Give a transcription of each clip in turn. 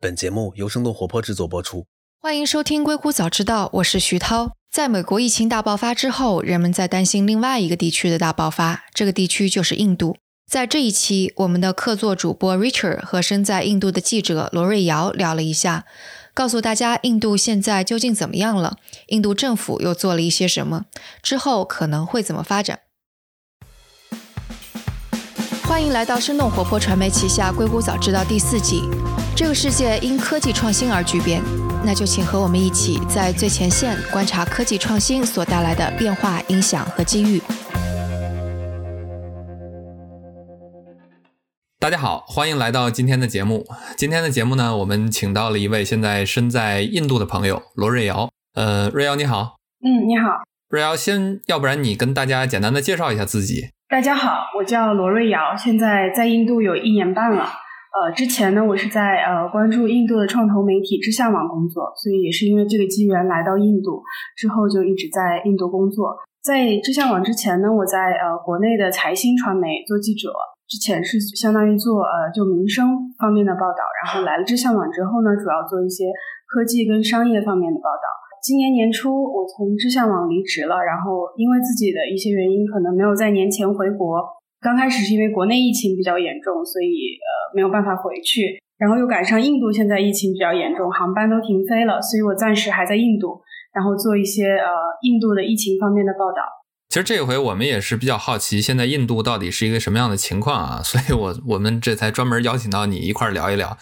本节目由生动活泼制作播出。欢迎收听《硅谷早知道》，我是徐涛。在美国疫情大爆发之后，人们在担心另外一个地区的大爆发，这个地区就是印度。在这一期，我们的客座主播 Richard 和身在印度的记者罗瑞瑶聊了一下，告诉大家印度现在究竟怎么样了，印度政府又做了一些什么，之后可能会怎么发展。欢迎来到生动活泼传媒旗下《硅谷早知道》第四季。这个世界因科技创新而巨变，那就请和我们一起在最前线观察科技创新所带来的变化、影响和机遇。大家好，欢迎来到今天的节目。今天的节目呢，我们请到了一位现在身在印度的朋友罗瑞瑶。呃，瑞瑶你好。嗯，你好。瑞瑶，先要不然你跟大家简单的介绍一下自己。大家好，我叫罗瑞瑶，现在在印度有一年半了。呃，之前呢，我是在呃关注印度的创投媒体知向网工作，所以也是因为这个机缘来到印度，之后就一直在印度工作。在知向网之前呢，我在呃国内的财新传媒做记者，之前是相当于做呃就民生方面的报道，然后来了知向网之后呢，主要做一些科技跟商业方面的报道。今年年初，我从知向网离职了，然后因为自己的一些原因，可能没有在年前回国。刚开始是因为国内疫情比较严重，所以呃没有办法回去。然后又赶上印度现在疫情比较严重，航班都停飞了，所以我暂时还在印度，然后做一些呃印度的疫情方面的报道。其实这回我们也是比较好奇，现在印度到底是一个什么样的情况啊？所以我我们这才专门邀请到你一块儿聊一聊。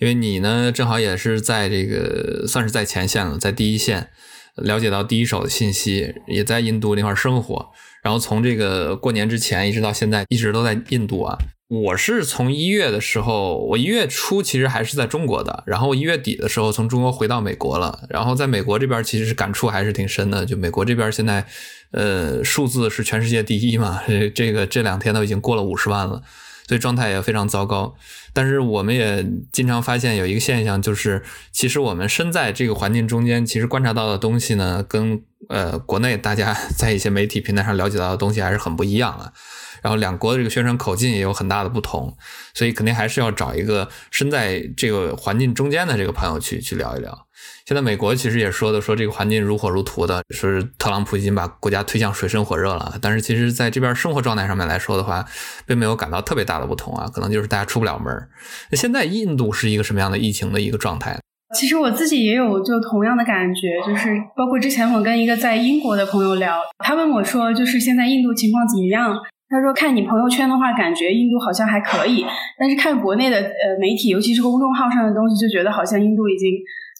因为你呢，正好也是在这个算是在前线了，在第一线了解到第一手的信息，也在印度那块生活，然后从这个过年之前一直到现在，一直都在印度啊。我是从一月的时候，我一月初其实还是在中国的，然后一月底的时候从中国回到美国了，然后在美国这边其实是感触还是挺深的，就美国这边现在，呃，数字是全世界第一嘛，这个这两天都已经过了五十万了。所以状态也非常糟糕，但是我们也经常发现有一个现象，就是其实我们身在这个环境中间，其实观察到的东西呢，跟呃国内大家 在一些媒体平台上了解到的东西还是很不一样啊。然后两国的这个宣传口径也有很大的不同，所以肯定还是要找一个身在这个环境中间的这个朋友去去聊一聊。现在美国其实也说的说这个环境如火如荼的，说是特朗普已经把国家推向水深火热了。但是其实在这边生活状态上面来说的话，并没有感到特别大的不同啊，可能就是大家出不了门。那现在印度是一个什么样的疫情的一个状态？其实我自己也有就同样的感觉，就是包括之前我跟一个在英国的朋友聊，他问我说，就是现在印度情况怎么样？他说看你朋友圈的话，感觉印度好像还可以，但是看国内的呃媒体，尤其是公众号上的东西，就觉得好像印度已经。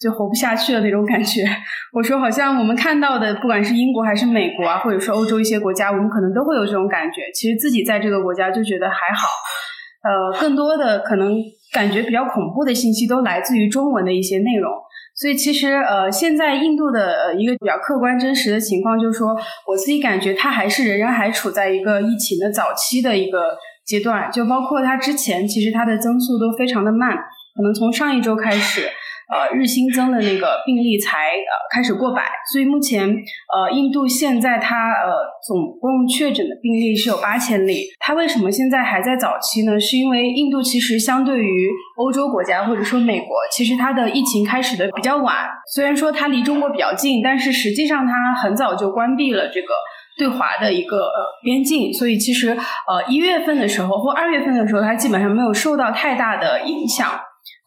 就活不下去了那种感觉。我说，好像我们看到的，不管是英国还是美国啊，或者说欧洲一些国家，我们可能都会有这种感觉。其实自己在这个国家就觉得还好。呃，更多的可能感觉比较恐怖的信息都来自于中文的一些内容。所以其实呃，现在印度的一个比较客观真实的情况，就是说我自己感觉它还是仍然还处在一个疫情的早期的一个阶段。就包括它之前，其实它的增速都非常的慢，可能从上一周开始。呃，日新增的那个病例才呃开始过百，所以目前呃，印度现在它呃总共确诊的病例是有八千例。它为什么现在还在早期呢？是因为印度其实相对于欧洲国家或者说美国，其实它的疫情开始的比较晚。虽然说它离中国比较近，但是实际上它很早就关闭了这个对华的一个呃边境，所以其实呃一月份的时候或二月份的时候，它基本上没有受到太大的影响。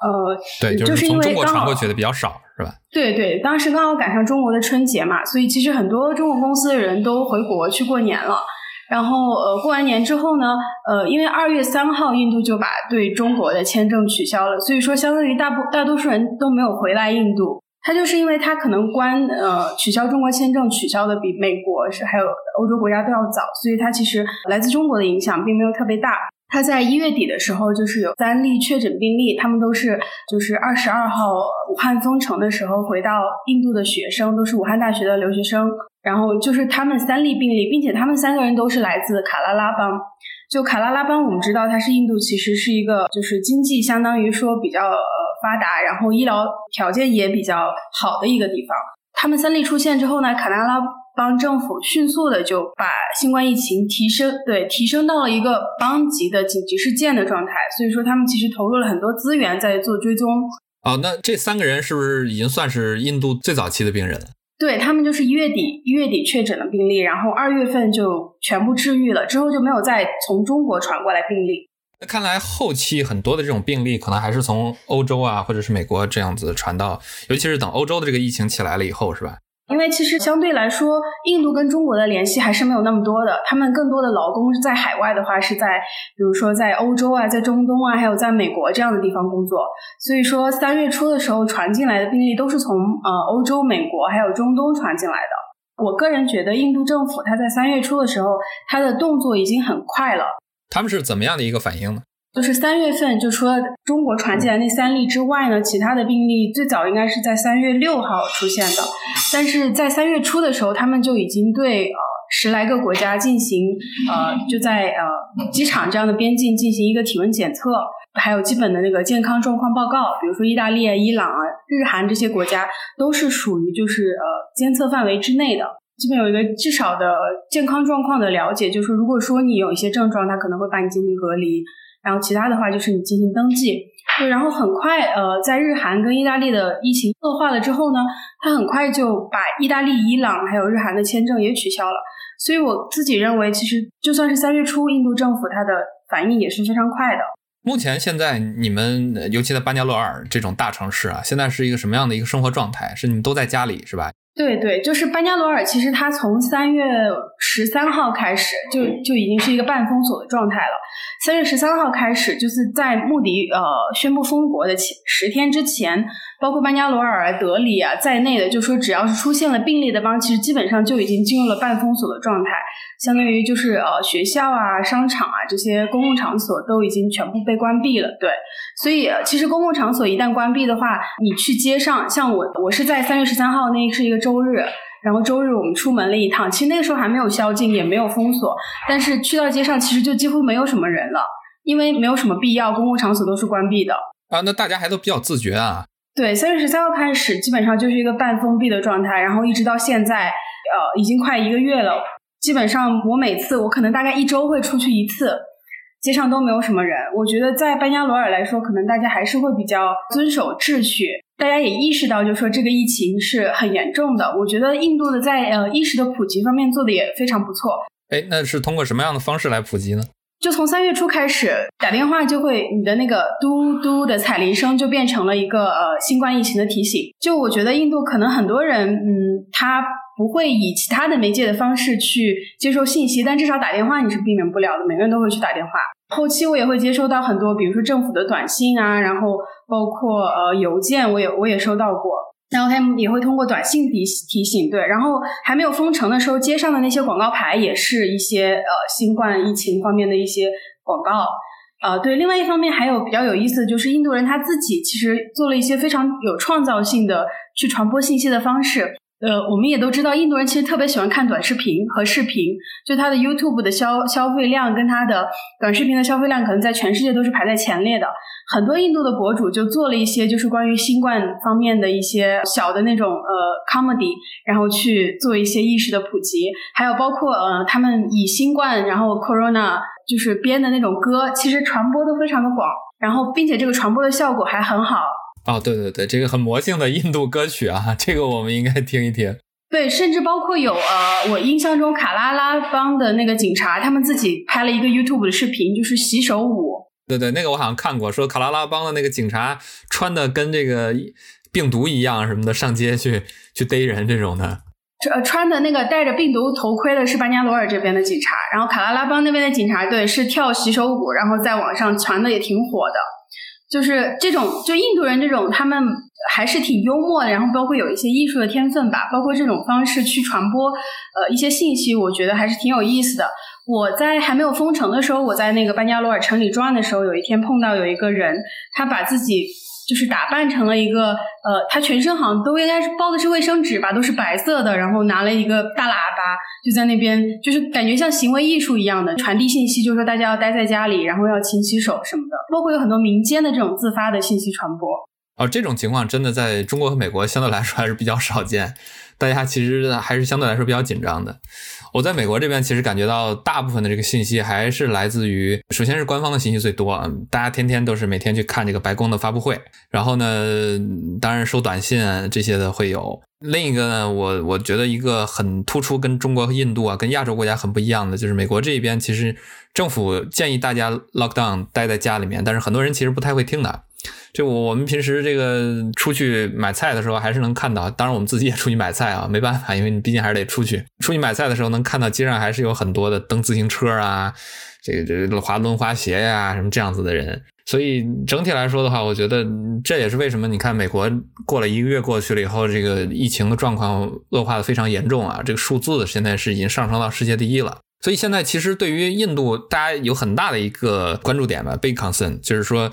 呃，对，就是因为刚好传过去的比较少，是吧？对对，当时刚好赶上中国的春节嘛，所以其实很多中国公司的人都回国去过年了。然后呃，过完年之后呢，呃，因为二月三号印度就把对中国的签证取消了，所以说相当于大部大多数人都没有回来印度。他就是因为他可能关呃取消中国签证取消的比美国是还有欧洲国家都要早，所以他其实来自中国的影响并没有特别大。他在一月底的时候，就是有三例确诊病例，他们都是就是二十二号武汉封城的时候回到印度的学生，都是武汉大学的留学生。然后就是他们三例病例，并且他们三个人都是来自卡拉拉邦。就卡拉拉邦，我们知道它是印度其实是一个就是经济相当于说比较呃发达，然后医疗条件也比较好的一个地方。他们三例出现之后呢，卡拉拉。邦政府迅速的就把新冠疫情提升，对提升到了一个邦级的紧急事件的状态，所以说他们其实投入了很多资源在做追踪。哦，那这三个人是不是已经算是印度最早期的病人了？对他们就是一月底一月底确诊的病例，然后二月份就全部治愈了，之后就没有再从中国传过来病例。那看来后期很多的这种病例可能还是从欧洲啊，或者是美国这样子传到，尤其是等欧洲的这个疫情起来了以后，是吧？因为其实相对来说，印度跟中国的联系还是没有那么多的。他们更多的劳工在海外的话，是在比如说在欧洲啊，在中东啊，还有在美国这样的地方工作。所以说，三月初的时候传进来的病例都是从呃欧洲、美国还有中东传进来的。我个人觉得，印度政府他在三月初的时候，他的动作已经很快了。他们是怎么样的一个反应呢？就是三月份，就除了中国传进来那三例之外呢，其他的病例最早应该是在三月六号出现的。但是在三月初的时候，他们就已经对呃十来个国家进行呃就在呃机场这样的边境进行一个体温检测，还有基本的那个健康状况报告。比如说意大利啊、伊朗啊、日韩这些国家都是属于就是呃监测范围之内的，基本有一个至少的健康状况的了解。就是如果说你有一些症状，他可能会把你进行隔离。然后其他的话就是你进行登记，对，然后很快，呃，在日韩跟意大利的疫情恶化了之后呢，他很快就把意大利、伊朗还有日韩的签证也取消了。所以我自己认为，其实就算是三月初，印度政府它的反应也是非常快的。目前现在你们，尤其在班加罗尔这种大城市啊，现在是一个什么样的一个生活状态？是你们都在家里是吧？对对，就是班加罗尔，其实它从三月十三号开始就就已经是一个半封锁的状态了。三月十三号开始，就是在穆迪呃宣布封国的前十天之前，包括班加罗尔、德里啊在内的，就说只要是出现了病例的邦，其实基本上就已经进入了半封锁的状态，相当于就是呃学校啊、商场啊这些公共场所都已经全部被关闭了。对，所以其实公共场所一旦关闭的话，你去街上，像我我是在三月十三号那是一个。周日，然后周日我们出门了一趟，其实那个时候还没有宵禁，也没有封锁，但是去到街上其实就几乎没有什么人了，因为没有什么必要，公共场所都是关闭的。啊，那大家还都比较自觉啊。对，三月十三号开始，基本上就是一个半封闭的状态，然后一直到现在，呃，已经快一个月了。基本上我每次我可能大概一周会出去一次，街上都没有什么人。我觉得在班加罗尔来说，可能大家还是会比较遵守秩序。大家也意识到，就是说这个疫情是很严重的。我觉得印度的在呃意识的普及方面做的也非常不错。哎，那是通过什么样的方式来普及呢？就从三月初开始，打电话就会你的那个嘟嘟的彩铃声就变成了一个呃新冠疫情的提醒。就我觉得印度可能很多人嗯他不会以其他的媒介的方式去接受信息，但至少打电话你是避免不了的，每个人都会去打电话。后期我也会接收到很多，比如说政府的短信啊，然后包括呃邮件，我也我也收到过。然后他们也会通过短信提提醒，对。然后还没有封城的时候，街上的那些广告牌也是一些呃新冠疫情方面的一些广告。呃，对。另外一方面还有比较有意思的就是，印度人他自己其实做了一些非常有创造性的去传播信息的方式。呃，我们也都知道，印度人其实特别喜欢看短视频和视频，就他的 YouTube 的消消费量跟他的短视频的消费量，可能在全世界都是排在前列的。很多印度的博主就做了一些，就是关于新冠方面的一些小的那种呃 comedy，然后去做一些意识的普及，还有包括呃他们以新冠然后 corona 就是编的那种歌，其实传播都非常的广，然后并且这个传播的效果还很好。哦，对对对，这个很魔性的印度歌曲啊，这个我们应该听一听。对，甚至包括有呃，我印象中卡拉拉邦的那个警察，他们自己拍了一个 YouTube 的视频，就是洗手舞。对对，那个我好像看过，说卡拉拉邦的那个警察穿的跟这个病毒一样什么的，上街去去逮人这种的。穿穿的那个戴着病毒头盔的是班加罗尔这边的警察，然后卡拉拉邦那边的警察对是跳洗手舞，然后在网上传的也挺火的。就是这种，就印度人这种，他们还是挺幽默的，然后包括有一些艺术的天分吧，包括这种方式去传播呃一些信息，我觉得还是挺有意思的。我在还没有封城的时候，我在那个班加罗尔城里转的时候，有一天碰到有一个人，他把自己。就是打扮成了一个，呃，他全身好像都应该是包的是卫生纸吧，都是白色的，然后拿了一个大喇叭，就在那边，就是感觉像行为艺术一样的传递信息，就是说大家要待在家里，然后要勤洗手什么的，包括有很多民间的这种自发的信息传播。哦，这种情况真的在中国和美国相对来说还是比较少见，大家其实还是相对来说比较紧张的。我在美国这边其实感觉到大部分的这个信息还是来自于，首先是官方的信息最多，大家天天都是每天去看这个白宫的发布会，然后呢，当然收短信这些的会有。另一个呢，我我觉得一个很突出跟中国和印度啊，跟亚洲国家很不一样的，就是美国这边其实政府建议大家 lock down 待在家里面，但是很多人其实不太会听的。就我我们平时这个出去买菜的时候，还是能看到。当然，我们自己也出去买菜啊，没办法，因为你毕竟还是得出去。出去买菜的时候，能看到街上还是有很多的蹬自行车啊，这个这滑轮滑鞋呀，什么这样子的人。所以整体来说的话，我觉得这也是为什么你看美国过了一个月过去了以后，这个疫情的状况恶化的非常严重啊，这个数字现在是已经上升到世界第一了。所以现在其实对于印度，大家有很大的一个关注点吧，big concern，就是说。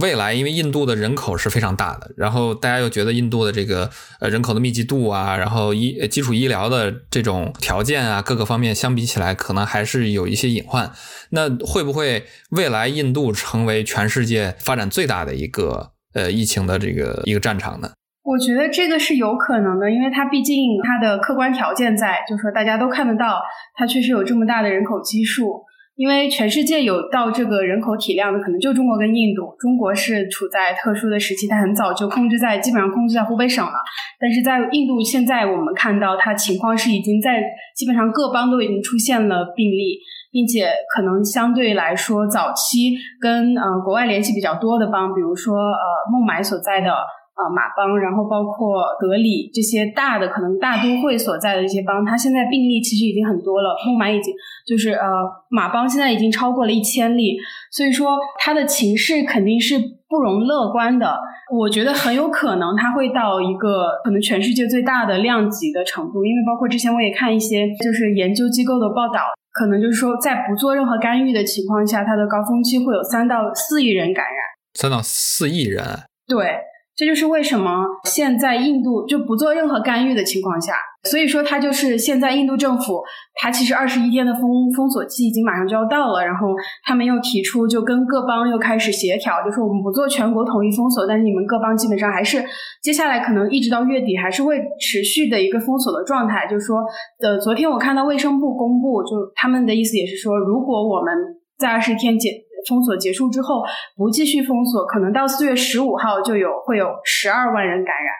未来，因为印度的人口是非常大的，然后大家又觉得印度的这个呃人口的密集度啊，然后医基础医疗的这种条件啊，各个方面相比起来，可能还是有一些隐患。那会不会未来印度成为全世界发展最大的一个呃疫情的这个一个战场呢？我觉得这个是有可能的，因为它毕竟它的客观条件在，就是说大家都看得到，它确实有这么大的人口基数。因为全世界有到这个人口体量的，可能就中国跟印度。中国是处在特殊的时期，它很早就控制在基本上控制在湖北省了。但是在印度，现在我们看到它情况是已经在基本上各邦都已经出现了病例，并且可能相对来说早期跟呃国外联系比较多的邦，比如说呃孟买所在的。啊，马帮，然后包括德里这些大的可能大都会所在的这些邦，它现在病例其实已经很多了。孟买已经就是呃，马帮现在已经超过了一千例，所以说它的情势肯定是不容乐观的。我觉得很有可能它会到一个可能全世界最大的量级的程度，因为包括之前我也看一些就是研究机构的报道，可能就是说在不做任何干预的情况下，它的高峰期会有三到四亿人感染。三到四亿人？对。这就是为什么现在印度就不做任何干预的情况下，所以说它就是现在印度政府，它其实二十一天的封封锁期已经马上就要到了，然后他们又提出就跟各邦又开始协调，就说我们不做全国统一封锁，但是你们各邦基本上还是接下来可能一直到月底还是会持续的一个封锁的状态。就是说，呃，昨天我看到卫生部公布，就他们的意思也是说，如果我们在二十天解。封锁结束之后，不继续封锁，可能到四月十五号就有会有十二万人感染。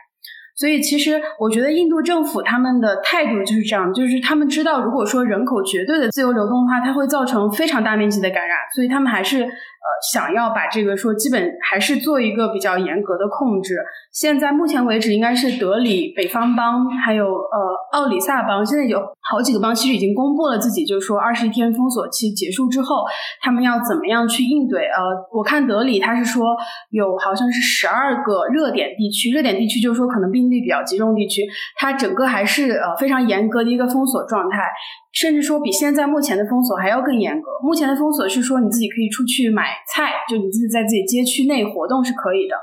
所以，其实我觉得印度政府他们的态度就是这样，就是他们知道，如果说人口绝对的自由流动的话，它会造成非常大面积的感染，所以他们还是。呃，想要把这个说，基本还是做一个比较严格的控制。现在目前为止，应该是德里、北方邦，还有呃奥里萨邦，现在有好几个邦，其实已经公布了自己，就是说二十一天封锁期结束之后，他们要怎么样去应对。呃，我看德里他是说有好像是十二个热点地区，热点地区就是说可能病例比较集中地区，它整个还是呃非常严格的一个封锁状态。甚至说比现在目前的封锁还要更严格。目前的封锁是说你自己可以出去买菜，就你自己在自己街区内活动是可以的。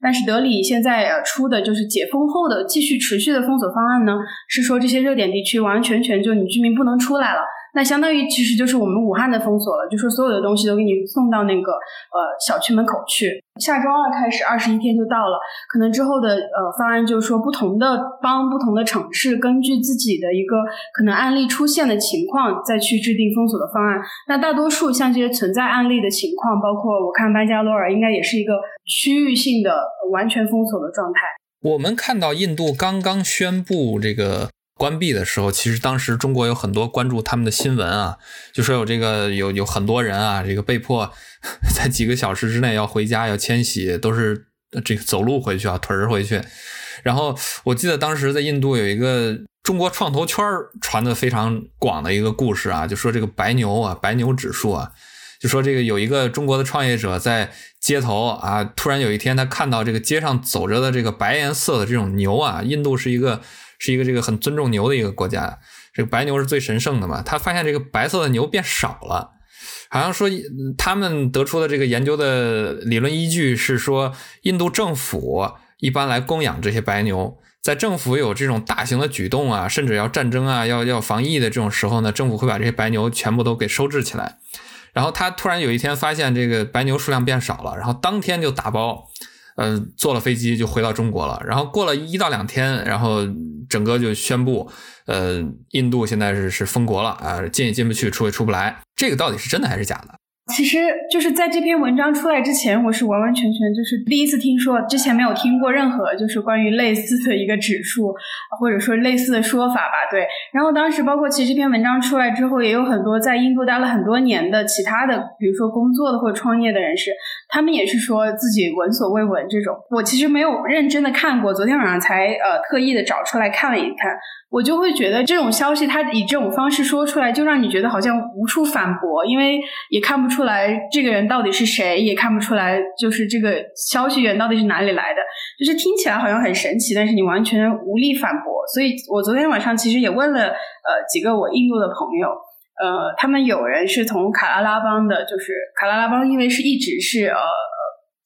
但是德里现在呃出的就是解封后的继续持续的封锁方案呢，是说这些热点地区完完全全就你居民不能出来了。那相当于其实就是我们武汉的封锁了，就说所有的东西都给你送到那个呃小区门口去。下周二开始，二十一天就到了。可能之后的呃方案就是说，不同的帮不同的城市，根据自己的一个可能案例出现的情况，再去制定封锁的方案。那大多数像这些存在案例的情况，包括我看班加罗尔应该也是一个区域性的完全封锁的状态。我们看到印度刚刚宣布这个。关闭的时候，其实当时中国有很多关注他们的新闻啊，就说有这个有有很多人啊，这个被迫 在几个小时之内要回家要迁徙，都是这个走路回去啊，腿儿回去。然后我记得当时在印度有一个中国创投圈传的非常广的一个故事啊，就说这个白牛啊，白牛指数啊，就说这个有一个中国的创业者在街头啊，突然有一天他看到这个街上走着的这个白颜色的这种牛啊，印度是一个。是一个这个很尊重牛的一个国家，这个白牛是最神圣的嘛？他发现这个白色的牛变少了，好像说他们得出的这个研究的理论依据是说，印度政府一般来供养这些白牛，在政府有这种大型的举动啊，甚至要战争啊，要要防疫的这种时候呢，政府会把这些白牛全部都给收治起来。然后他突然有一天发现这个白牛数量变少了，然后当天就打包。呃，坐了飞机就回到中国了。然后过了一到两天，然后整个就宣布，呃，印度现在是是封国了啊，进也进不去，出也出不来。这个到底是真的还是假的？其实就是在这篇文章出来之前，我是完完全全就是第一次听说，之前没有听过任何就是关于类似的一个指数，或者说类似的说法吧。对，然后当时包括其实这篇文章出来之后，也有很多在印度待了很多年的其他的，比如说工作的或者创业的人士，他们也是说自己闻所未闻这种。我其实没有认真的看过，昨天晚上才呃特意的找出来看了一看。我就会觉得这种消息，他以这种方式说出来，就让你觉得好像无处反驳，因为也看不出来这个人到底是谁，也看不出来就是这个消息源到底是哪里来的，就是听起来好像很神奇，但是你完全无力反驳。所以我昨天晚上其实也问了呃几个我印度的朋友，呃，他们有人是从卡拉拉邦的，就是卡拉拉邦，因为是一直是呃。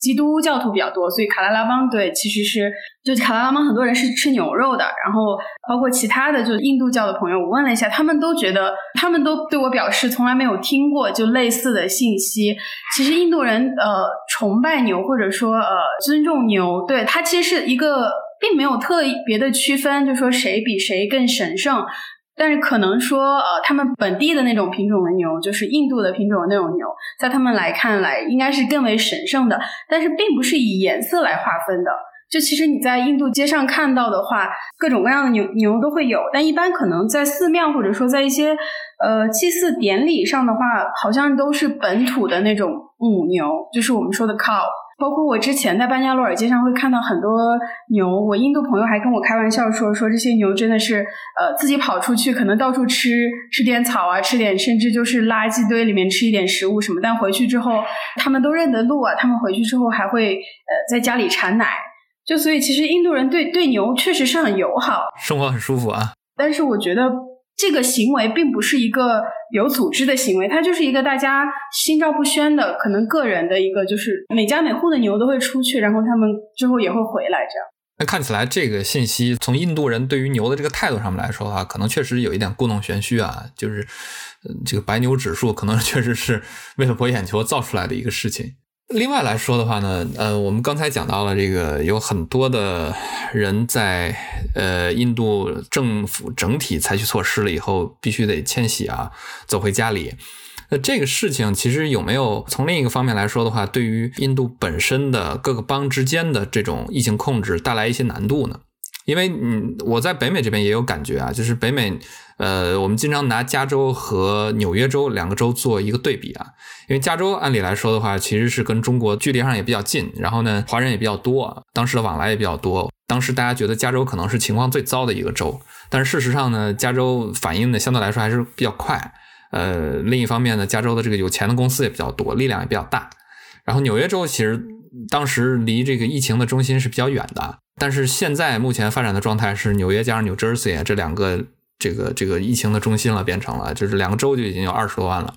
基督教徒比较多，所以卡拉拉邦对其实是就卡拉拉邦很多人是吃牛肉的，然后包括其他的就印度教的朋友，我问了一下，他们都觉得他们都对我表示从来没有听过就类似的信息。其实印度人呃崇拜牛或者说呃尊重牛，对它其实是一个并没有特别的区分，就说谁比谁更神圣。但是可能说，呃，他们本地的那种品种的牛，就是印度的品种的那种牛，在他们来看来，应该是更为神圣的。但是并不是以颜色来划分的。就其实你在印度街上看到的话，各种各样的牛牛都会有，但一般可能在寺庙或者说在一些呃祭祀典礼上的话，好像都是本土的那种母牛，就是我们说的 cow。包括我之前在班加罗尔街上会看到很多牛，我印度朋友还跟我开玩笑说，说这些牛真的是呃自己跑出去，可能到处吃吃点草啊，吃点甚至就是垃圾堆里面吃一点食物什么，但回去之后他们都认得路啊，他们回去之后还会呃在家里产奶，就所以其实印度人对对牛确实是很友好，生活很舒服啊。但是我觉得。这个行为并不是一个有组织的行为，它就是一个大家心照不宣的，可能个人的一个，就是每家每户的牛都会出去，然后他们之后也会回来，这样。那看起来这个信息从印度人对于牛的这个态度上面来说的话，可能确实有一点故弄玄虚啊，就是这个白牛指数可能 确实是为了博眼球造出来的一个事情。另外来说的话呢，呃，我们刚才讲到了这个，有很多的人在呃印度政府整体采取措施了以后，必须得迁徙啊，走回家里。那这个事情其实有没有从另一个方面来说的话，对于印度本身的各个邦之间的这种疫情控制带来一些难度呢？因为嗯，我在北美这边也有感觉啊，就是北美。呃，我们经常拿加州和纽约州两个州做一个对比啊，因为加州按理来说的话，其实是跟中国距离上也比较近，然后呢，华人也比较多，当时的往来也比较多。当时大家觉得加州可能是情况最糟的一个州，但是事实上呢，加州反应的相对来说还是比较快。呃，另一方面呢，加州的这个有钱的公司也比较多，力量也比较大。然后纽约州其实当时离这个疫情的中心是比较远的，但是现在目前发展的状态是纽约加上 New Jersey 这两个。这个这个疫情的中心了，变成了就是两个州就已经有二十多万了。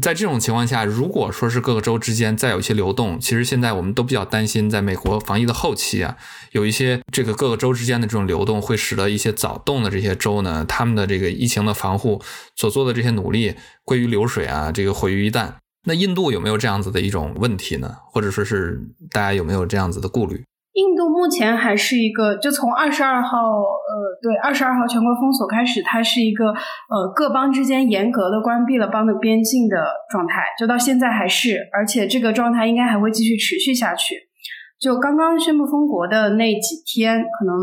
在这种情况下，如果说是各个州之间再有一些流动，其实现在我们都比较担心，在美国防疫的后期啊，有一些这个各个州之间的这种流动，会使得一些早动的这些州呢，他们的这个疫情的防护所做的这些努力归于流水啊，这个毁于一旦。那印度有没有这样子的一种问题呢？或者说是大家有没有这样子的顾虑？印度目前还是一个，就从二十二号，呃，对，二十二号全国封锁开始，它是一个，呃，各邦之间严格的关闭了邦的边境的状态，就到现在还是，而且这个状态应该还会继续持续下去。就刚刚宣布封国的那几天，可能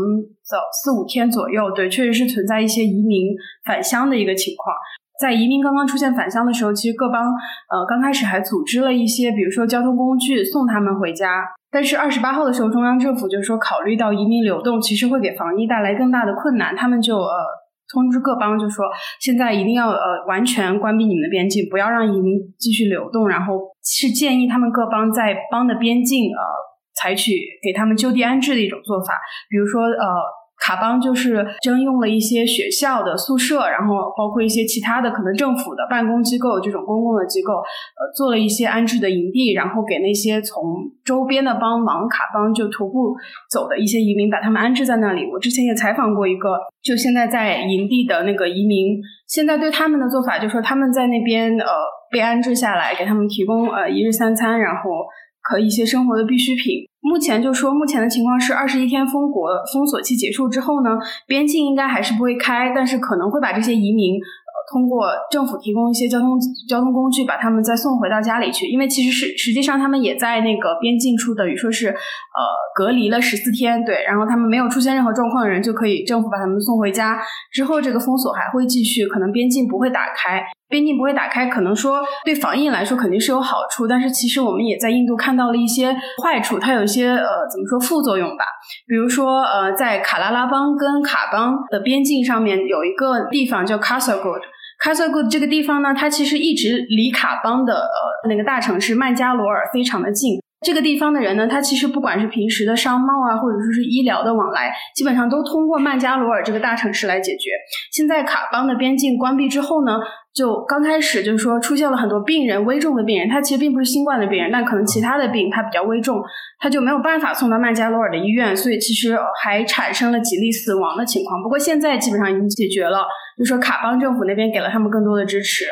早四五天左右，对，确实是存在一些移民返乡的一个情况。在移民刚刚出现返乡的时候，其实各邦，呃，刚开始还组织了一些，比如说交通工具送他们回家。但是二十八号的时候，中央政府就是说，考虑到移民流动其实会给防疫带来更大的困难，他们就呃通知各邦，就说现在一定要呃完全关闭你们的边境，不要让移民继续流动。然后是建议他们各邦在邦的边境呃采取给他们就地安置的一种做法，比如说呃。卡邦就是征用了一些学校的宿舍，然后包括一些其他的可能政府的办公机构这种公共的机构，呃，做了一些安置的营地，然后给那些从周边的帮忙卡邦就徒步走的一些移民，把他们安置在那里。我之前也采访过一个，就现在在营地的那个移民，现在对他们的做法，就说他们在那边呃被安置下来，给他们提供呃一日三餐，然后。和一些生活的必需品。目前就说，目前的情况是二十一天封国封锁期结束之后呢，边境应该还是不会开，但是可能会把这些移民。通过政府提供一些交通交通工具，把他们再送回到家里去。因为其实是实际上他们也在那个边境处，等于说是呃隔离了十四天，对。然后他们没有出现任何状况的人，就可以政府把他们送回家。之后这个封锁还会继续，可能边境不会打开。边境不会打开，可能说对防疫来说肯定是有好处，但是其实我们也在印度看到了一些坏处，它有一些呃怎么说副作用吧？比如说呃在卡拉拉邦跟卡邦的边境上面有一个地方叫 Kasargod。卡萨古这个地方呢，它其实一直离卡邦的呃那个大城市曼加罗尔非常的近。这个地方的人呢，他其实不管是平时的商贸啊，或者说是医疗的往来，基本上都通过曼加罗尔这个大城市来解决。现在卡邦的边境关闭之后呢？就刚开始就是说出现了很多病人，危重的病人，他其实并不是新冠的病人，但可能其他的病他比较危重，他就没有办法送到曼加罗尔的医院，所以其实还产生了几例死亡的情况。不过现在基本上已经解决了，就说卡邦政府那边给了他们更多的支持，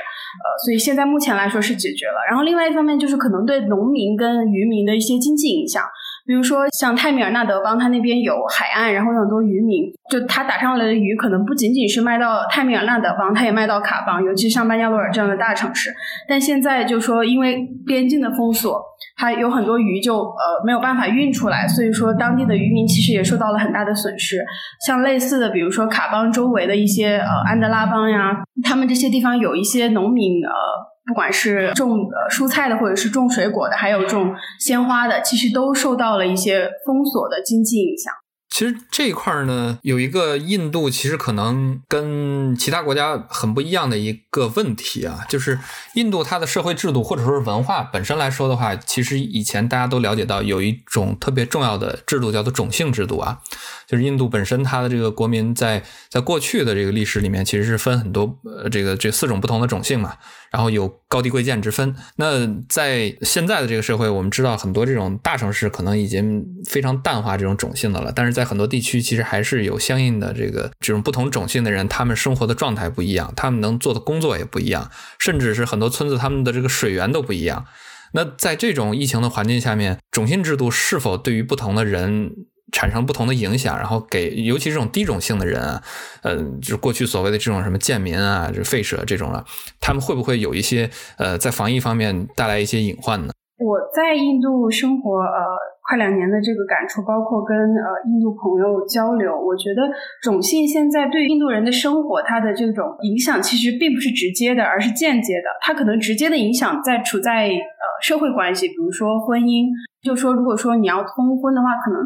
呃，所以现在目前来说是解决了。然后另外一方面就是可能对农民跟渔民的一些经济影响。比如说，像泰米尔纳德邦，它那边有海岸，然后有很多渔民，就他打上来的鱼，可能不仅仅是卖到泰米尔纳德邦，他也卖到卡邦，尤其像班加罗尔这样的大城市。但现在就说，因为边境的封锁，它有很多鱼就呃没有办法运出来，所以说当地的渔民其实也受到了很大的损失。像类似的，比如说卡邦周围的一些呃安德拉邦呀，他们这些地方有一些农民呃。不管是种蔬菜的，或者是种水果的，还有种鲜花的，其实都受到了一些封锁的经济影响。其实这一块呢，有一个印度其实可能跟其他国家很不一样的一个问题啊，就是印度它的社会制度或者说是文化本身来说的话，其实以前大家都了解到有一种特别重要的制度叫做种姓制度啊，就是印度本身它的这个国民在在过去的这个历史里面其实是分很多呃这个这四种不同的种姓嘛，然后有高低贵贱之分。那在现在的这个社会，我们知道很多这种大城市可能已经非常淡化这种种姓的了，但是在很多地区其实还是有相应的这个这种不同种姓的人，他们生活的状态不一样，他们能做的工作也不一样，甚至是很多村子他们的这个水源都不一样。那在这种疫情的环境下面，种姓制度是否对于不同的人产生不同的影响？然后给尤其这种低种姓的人啊，嗯，就是过去所谓的这种什么贱民啊、就废舍这种了，他们会不会有一些呃在防疫方面带来一些隐患呢？我在印度生活呃。快两年的这个感触，包括跟呃印度朋友交流，我觉得种姓现在对印度人的生活，它的这种影响其实并不是直接的，而是间接的。它可能直接的影响在处在呃社会关系，比如说婚姻，就说如果说你要通婚的话，可能。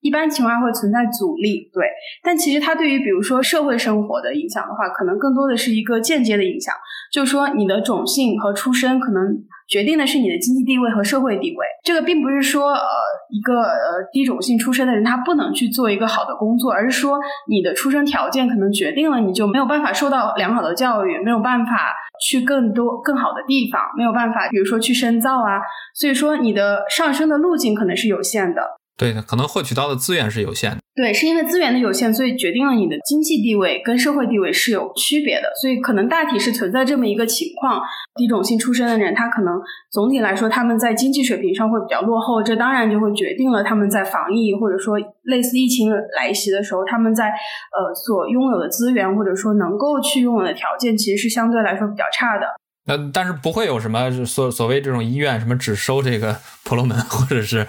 一般情况下会存在阻力，对，但其实它对于比如说社会生活的影响的话，可能更多的是一个间接的影响，就是说你的种姓和出身可能决定的是你的经济地位和社会地位。这个并不是说呃一个呃低种姓出身的人他不能去做一个好的工作，而是说你的出生条件可能决定了你就没有办法受到良好的教育，没有办法去更多更好的地方，没有办法比如说去深造啊，所以说你的上升的路径可能是有限的。对的，可能获取到的资源是有限的。对，是因为资源的有限，所以决定了你的经济地位跟社会地位是有区别的。所以可能大体是存在这么一个情况：低种姓出身的人，他可能总体来说他们在经济水平上会比较落后，这当然就会决定了他们在防疫或者说类似疫情来袭的时候，他们在呃所拥有的资源或者说能够去拥有的条件，其实是相对来说比较差的。呃但是不会有什么所所谓这种医院什么只收这个 婆罗门或者是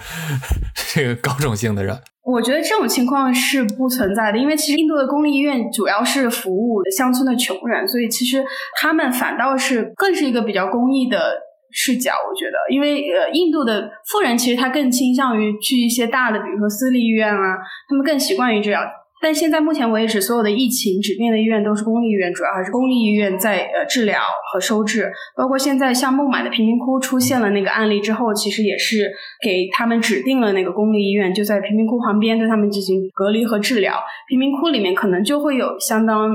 这个高种姓的人。我觉得这种情况是不存在的，因为其实印度的公立医院主要是服务乡村的穷人，所以其实他们反倒是更是一个比较公益的视角。我觉得，因为呃，印度的富人其实他更倾向于去一些大的，比如说私立医院啊，他们更习惯于这样。但现在目前为止，所有的疫情指定的医院都是公立医院，主要还是公立医院在呃治疗和收治。包括现在像孟买的贫民窟出现了那个案例之后，其实也是给他们指定了那个公立医院，就在贫民窟旁边对他们进行隔离和治疗。贫民窟里面可能就会有相当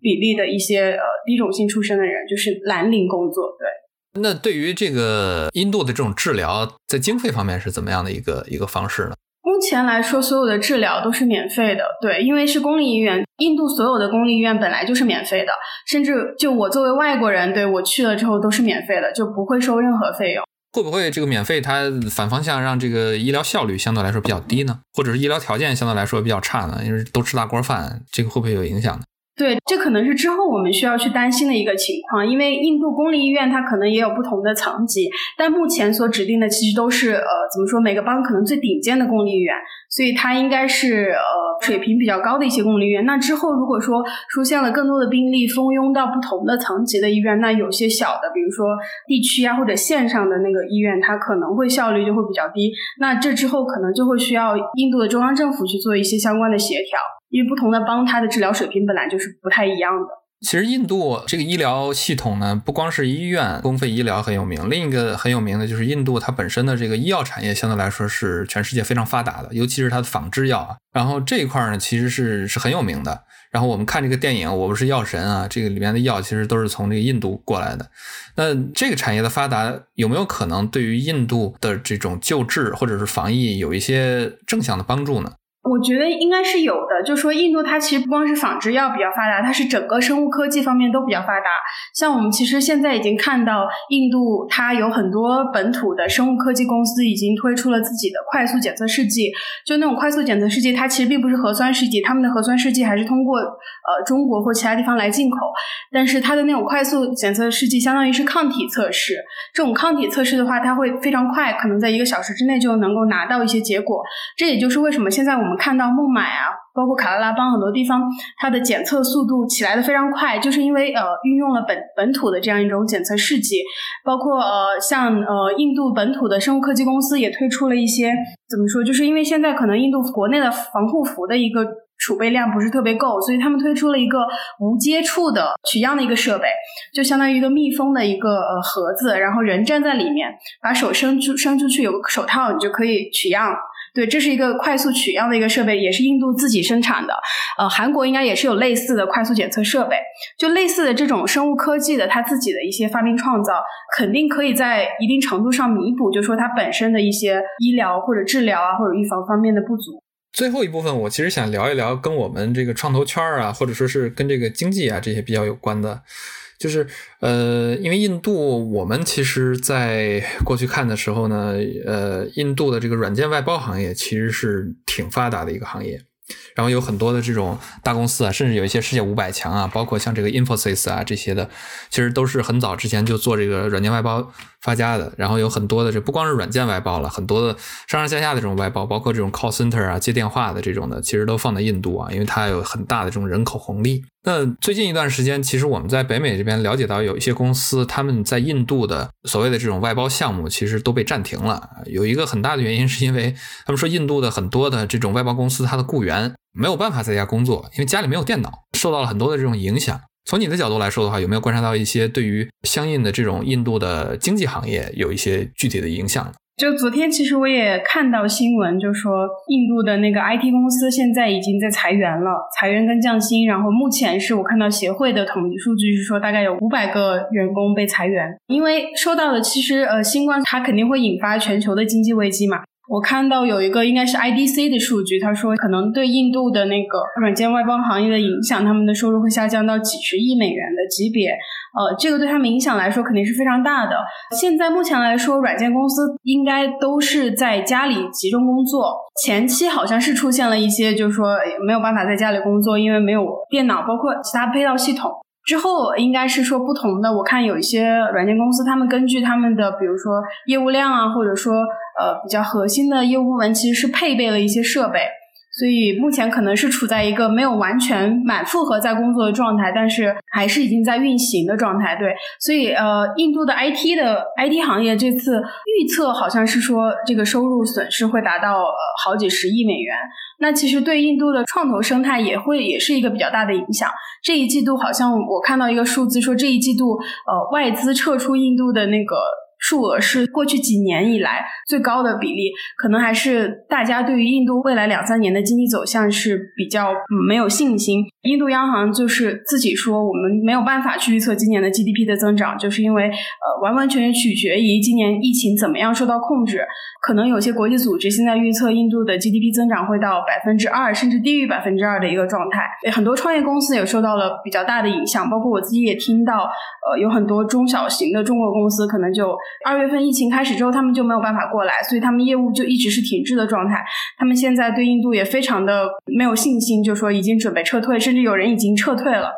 比例的一些呃低种姓出身的人，就是蓝领工作。对。那对于这个印度的这种治疗，在经费方面是怎么样的一个一个方式呢？目前来说，所有的治疗都是免费的，对，因为是公立医院。印度所有的公立医院本来就是免费的，甚至就我作为外国人，对我去了之后都是免费的，就不会收任何费用。会不会这个免费它反方向让这个医疗效率相对来说比较低呢？或者是医疗条件相对来说比较差呢？因为都吃大锅饭，这个会不会有影响呢？对，这可能是之后我们需要去担心的一个情况，因为印度公立医院它可能也有不同的层级，但目前所指定的其实都是呃，怎么说，每个邦可能最顶尖的公立医院，所以它应该是呃水平比较高的一些公立医院。那之后如果说出现了更多的病例蜂拥到不同的层级的医院，那有些小的，比如说地区啊或者县上的那个医院，它可能会效率就会比较低。那这之后可能就会需要印度的中央政府去做一些相关的协调。因为不同的邦，它的治疗水平本来就是不太一样的。其实印度这个医疗系统呢，不光是医院公费医疗很有名，另一个很有名的就是印度它本身的这个医药产业相对来说是全世界非常发达的，尤其是它的仿制药啊。然后这一块呢，其实是是很有名的。然后我们看这个电影《我不是药神》啊，这个里面的药其实都是从这个印度过来的。那这个产业的发达有没有可能对于印度的这种救治或者是防疫有一些正向的帮助呢？我觉得应该是有的，就说印度它其实不光是仿制药比较发达，它是整个生物科技方面都比较发达。像我们其实现在已经看到，印度它有很多本土的生物科技公司已经推出了自己的快速检测试剂。就那种快速检测试剂，它其实并不是核酸试剂，他们的核酸试剂还是通过呃中国或其他地方来进口。但是它的那种快速检测试剂，相当于是抗体测试。这种抗体测试的话，它会非常快，可能在一个小时之内就能够拿到一些结果。这也就是为什么现在我们。看到孟买啊，包括卡拉拉邦很多地方，它的检测速度起来的非常快，就是因为呃运用了本本土的这样一种检测试剂，包括呃像呃印度本土的生物科技公司也推出了一些怎么说，就是因为现在可能印度国内的防护服的一个储备量不是特别够，所以他们推出了一个无接触的取样的一个设备，就相当于一个密封的一个呃盒子，然后人站在里面，把手伸出伸出去，有个手套，你就可以取样。对，这是一个快速取样的一个设备，也是印度自己生产的。呃，韩国应该也是有类似的快速检测设备。就类似的这种生物科技的，它自己的一些发明创造，肯定可以在一定程度上弥补，就说它本身的一些医疗或者治疗啊或者预防方面的不足。最后一部分，我其实想聊一聊跟我们这个创投圈啊，或者说是跟这个经济啊这些比较有关的。就是呃，因为印度，我们其实在过去看的时候呢，呃，印度的这个软件外包行业其实是挺发达的一个行业。然后有很多的这种大公司啊，甚至有一些世界五百强啊，包括像这个 Infosys 啊这些的，其实都是很早之前就做这个软件外包发家的。然后有很多的这不光是软件外包了，很多的上上下下的这种外包，包括这种 call center 啊接电话的这种的，其实都放在印度啊，因为它有很大的这种人口红利。那最近一段时间，其实我们在北美这边了解到，有一些公司他们在印度的所谓的这种外包项目，其实都被暂停了。有一个很大的原因，是因为他们说印度的很多的这种外包公司，它的雇员没有办法在家工作，因为家里没有电脑，受到了很多的这种影响。从你的角度来说的话，有没有观察到一些对于相应的这种印度的经济行业有一些具体的影响？就昨天，其实我也看到新闻，就说印度的那个 IT 公司现在已经在裁员了，裁员跟降薪。然后目前是我看到协会的统计数据是说，大概有五百个员工被裁员。因为受到的其实呃新冠，它肯定会引发全球的经济危机嘛。我看到有一个应该是 IDC 的数据，他说可能对印度的那个软件外包行业的影响，他们的收入会下降到几十亿美元的级别。呃，这个对他们影响来说肯定是非常大的。现在目前来说，软件公司应该都是在家里集中工作。前期好像是出现了一些，就是说没有办法在家里工作，因为没有电脑，包括其他配套系统。之后应该是说不同的，我看有一些软件公司，他们根据他们的，比如说业务量啊，或者说呃比较核心的业务部门，其实是配备了一些设备。所以目前可能是处在一个没有完全满负荷在工作的状态，但是还是已经在运行的状态。对，所以呃，印度的 IT 的 IT 行业这次预测好像是说这个收入损失会达到呃好几十亿美元。那其实对印度的创投生态也会也是一个比较大的影响。这一季度好像我看到一个数字说，这一季度呃外资撤出印度的那个。数额是过去几年以来最高的比例，可能还是大家对于印度未来两三年的经济走向是比较没有信心。印度央行就是自己说，我们没有办法去预测今年的 GDP 的增长，就是因为呃完完全全取决于今年疫情怎么样受到控制。可能有些国际组织现在预测印度的 GDP 增长会到百分之二，甚至低于百分之二的一个状态。很多创业公司也受到了比较大的影响，包括我自己也听到，呃，有很多中小型的中国公司可能就。二月份疫情开始之后，他们就没有办法过来，所以他们业务就一直是停滞的状态。他们现在对印度也非常的没有信心，就说已经准备撤退，甚至有人已经撤退了。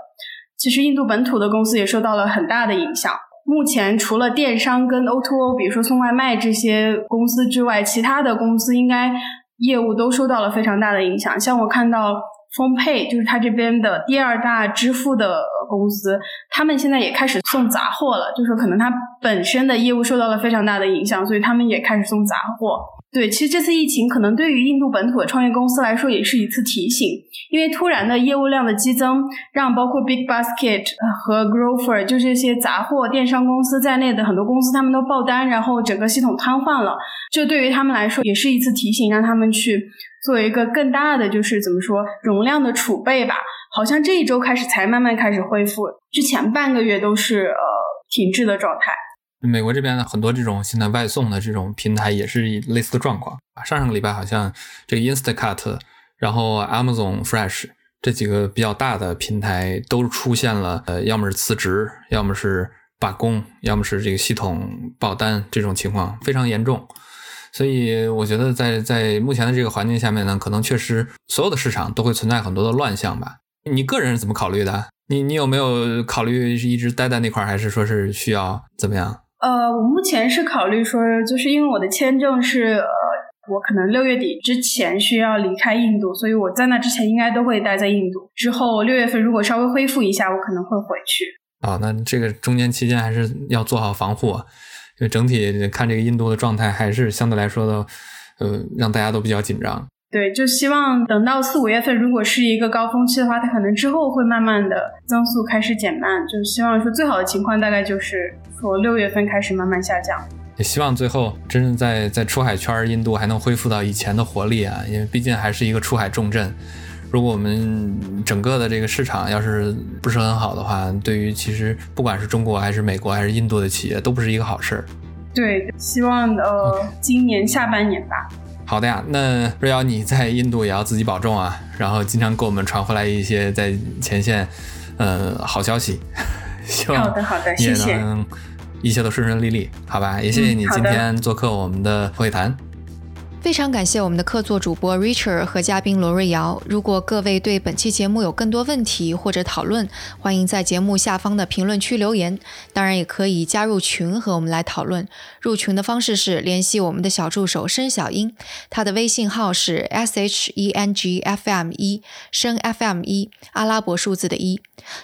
其实印度本土的公司也受到了很大的影响。目前除了电商跟 O2O，比如说送外卖这些公司之外，其他的公司应该业务都受到了非常大的影响。像我看到丰沛就是它这边的第二大支付的公司，他们现在也开始送杂货了，就是可能它本身的业务受到了非常大的影响，所以他们也开始送杂货。对，其实这次疫情可能对于印度本土的创业公司来说也是一次提醒，因为突然的业务量的激增，让包括 Big Basket 和 Grover 就这些杂货电商公司在内的很多公司他们都爆单，然后整个系统瘫痪了。这对于他们来说也是一次提醒，让他们去做一个更大的就是怎么说容量的储备吧。好像这一周开始才慢慢开始恢复，之前半个月都是呃停滞的状态。美国这边的很多这种现在外送的这种平台也是类似的状况啊。上上个礼拜好像这个 Instacart，然后 Amazon Fresh 这几个比较大的平台都出现了呃，要么是辞职，要么是罢工，要么是这个系统爆单这种情况非常严重。所以我觉得在在目前的这个环境下面呢，可能确实所有的市场都会存在很多的乱象吧。你个人是怎么考虑的？你你有没有考虑一直待在那块儿，还是说是需要怎么样？呃，我目前是考虑说，就是因为我的签证是呃，我可能六月底之前需要离开印度，所以我在那之前应该都会待在印度。之后六月份如果稍微恢复一下，我可能会回去。啊，那这个中间期间还是要做好防护，因为整体看这个印度的状态还是相对来说的，呃，让大家都比较紧张。对，就希望等到四五月份，如果是一个高峰期的话，它可能之后会慢慢的增速开始减慢。就希望说最好的情况大概就是说六月份开始慢慢下降。也希望最后真正在在出海圈，印度还能恢复到以前的活力啊！因为毕竟还是一个出海重镇。如果我们整个的这个市场要是不是很好的话，对于其实不管是中国还是美国还是印度的企业，都不是一个好事儿。对，希望呃今年下半年吧。好的呀，那瑞瑶你在印度也要自己保重啊，然后经常给我们传回来一些在前线，呃，好消息。希望好的好的，谢谢，一切都顺顺利利，好吧？也谢谢你今天做客我们的会谈。非常感谢我们的客座主播 Richard 和嘉宾罗瑞瑶。如果各位对本期节目有更多问题或者讨论，欢迎在节目下方的评论区留言。当然，也可以加入群和我们来讨论。入群的方式是联系我们的小助手申小英，他的微信号是 s h e n g f m 一，申 f m 一，阿拉伯数字的一。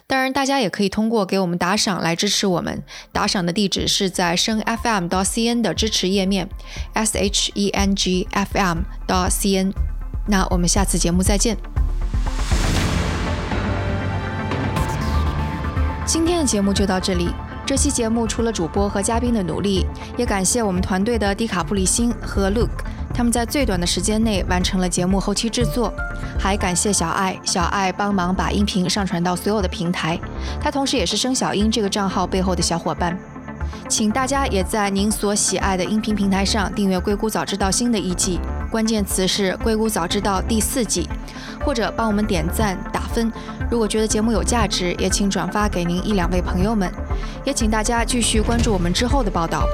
当然，大家也可以通过给我们打赏来支持我们。打赏的地址是在申 FM 到 CN 的支持页面，S H E N G F M 到 CN。那我们下次节目再见。今天的节目就到这里。这期节目除了主播和嘉宾的努力，也感谢我们团队的迪卡布里辛和 Luke，他们在最短的时间内完成了节目后期制作。还感谢小爱，小爱帮忙把音频上传到所有的平台，他同时也是生小英这个账号背后的小伙伴。请大家也在您所喜爱的音频平台上订阅《硅谷早知道》新的一季，关键词是《硅谷早知道》第四季，或者帮我们点赞打分。如果觉得节目有价值，也请转发给您一两位朋友们。也请大家继续关注我们之后的报道。